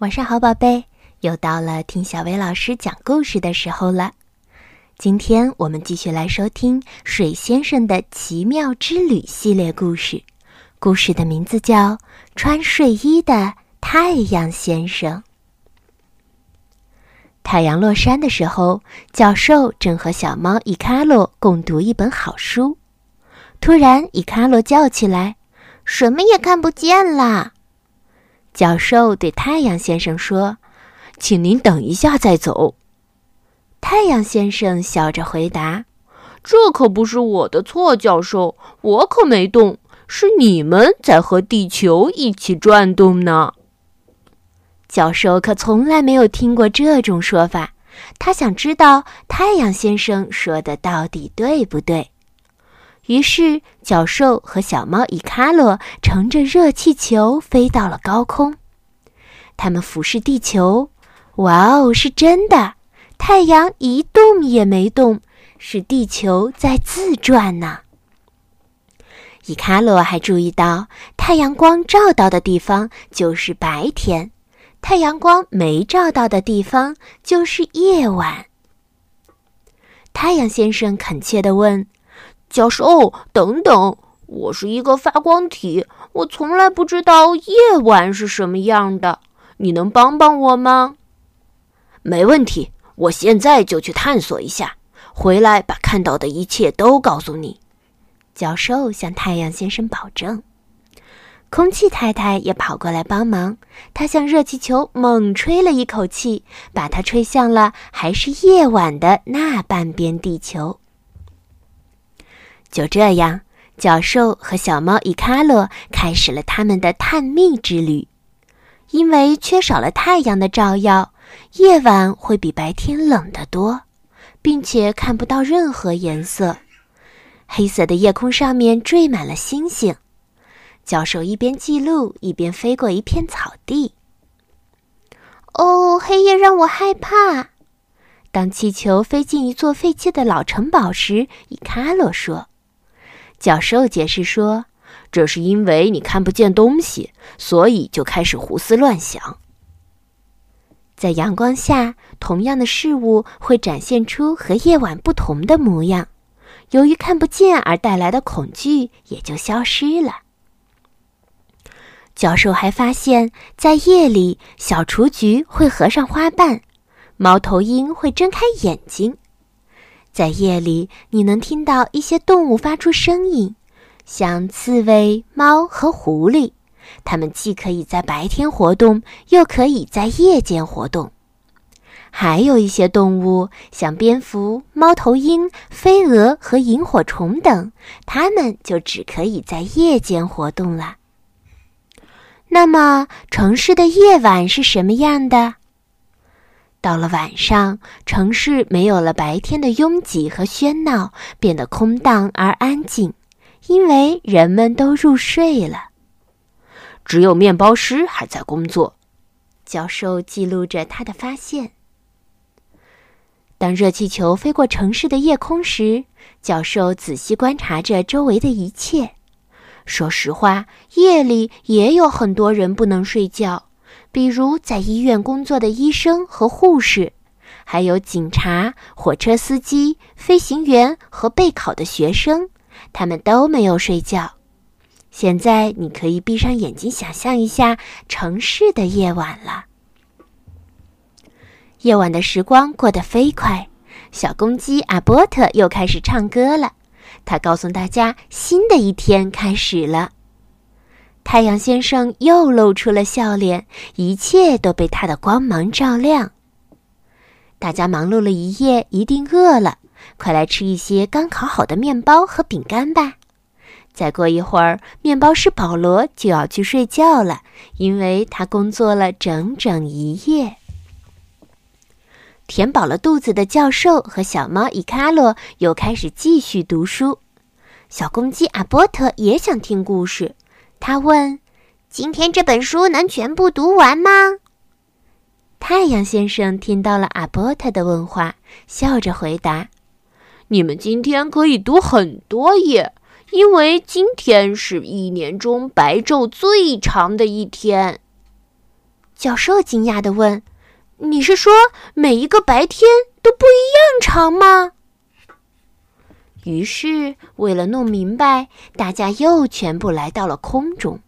晚上好，宝贝，又到了听小薇老师讲故事的时候了。今天我们继续来收听《水先生的奇妙之旅》系列故事，故事的名字叫《穿睡衣的太阳先生》。太阳落山的时候，教授正和小猫伊卡洛共读一本好书。突然，伊卡洛叫起来：“什么也看不见啦！”教授对太阳先生说：“请您等一下再走。”太阳先生笑着回答：“这可不是我的错，教授，我可没动，是你们在和地球一起转动呢。”教授可从来没有听过这种说法，他想知道太阳先生说的到底对不对。于是，教授和小猫伊卡洛乘着热气球飞到了高空。他们俯视地球，哇哦，是真的！太阳一动也没动，是地球在自转呢。伊卡洛还注意到，太阳光照到的地方就是白天，太阳光没照到的地方就是夜晚。太阳先生恳切地问。教授，等等，我是一个发光体，我从来不知道夜晚是什么样的。你能帮帮我吗？没问题，我现在就去探索一下，回来把看到的一切都告诉你。教授向太阳先生保证。空气太太也跑过来帮忙，她向热气球猛吹了一口气，把它吹向了还是夜晚的那半边地球。就这样，教授和小猫伊卡洛开始了他们的探秘之旅。因为缺少了太阳的照耀，夜晚会比白天冷得多，并且看不到任何颜色。黑色的夜空上面缀满了星星。教授一边记录，一边飞过一片草地。哦，黑夜让我害怕。当气球飞进一座废弃的老城堡时，伊卡洛说。教授解释说：“这是因为你看不见东西，所以就开始胡思乱想。在阳光下，同样的事物会展现出和夜晚不同的模样。由于看不见而带来的恐惧也就消失了。”教授还发现，在夜里，小雏菊会合上花瓣，猫头鹰会睁开眼睛。在夜里，你能听到一些动物发出声音，像刺猬、猫和狐狸。它们既可以在白天活动，又可以在夜间活动。还有一些动物，像蝙蝠、猫头鹰、飞蛾和萤火虫等，它们就只可以在夜间活动了。那么，城市的夜晚是什么样的？到了晚上，城市没有了白天的拥挤和喧闹，变得空荡而安静，因为人们都入睡了。只有面包师还在工作。教授记录着他的发现。当热气球飞过城市的夜空时，教授仔细观察着周围的一切。说实话，夜里也有很多人不能睡觉。比如在医院工作的医生和护士，还有警察、火车司机、飞行员和备考的学生，他们都没有睡觉。现在你可以闭上眼睛，想象一下城市的夜晚了。夜晚的时光过得飞快，小公鸡阿波特又开始唱歌了。他告诉大家，新的一天开始了。太阳先生又露出了笑脸，一切都被他的光芒照亮。大家忙碌了一夜，一定饿了，快来吃一些刚烤好的面包和饼干吧。再过一会儿，面包师保罗就要去睡觉了，因为他工作了整整一夜。填饱了肚子的教授和小猫伊卡洛又开始继续读书。小公鸡阿波特也想听故事。他问：“今天这本书能全部读完吗？”太阳先生听到了阿波特的问话，笑着回答：“你们今天可以读很多页，因为今天是一年中白昼最长的一天。”教授惊讶地问：“你是说每一个白天都不一样长吗？”于是，为了弄明白，大家又全部来到了空中。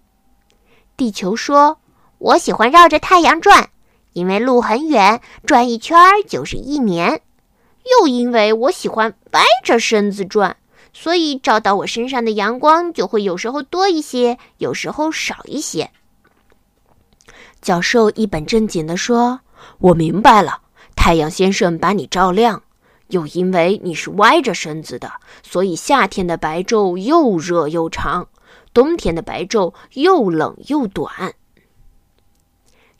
地球说：“我喜欢绕着太阳转，因为路很远，转一圈就是一年。又因为我喜欢歪着身子转，所以照到我身上的阳光就会有时候多一些，有时候少一些。”教授一本正经地说：“我明白了，太阳先生把你照亮。”又因为你是歪着身子的，所以夏天的白昼又热又长，冬天的白昼又冷又短。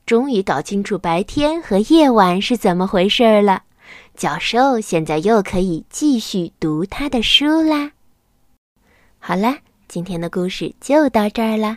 终于搞清楚白天和夜晚是怎么回事儿了，教授现在又可以继续读他的书啦。好啦。今天的故事就到这儿了。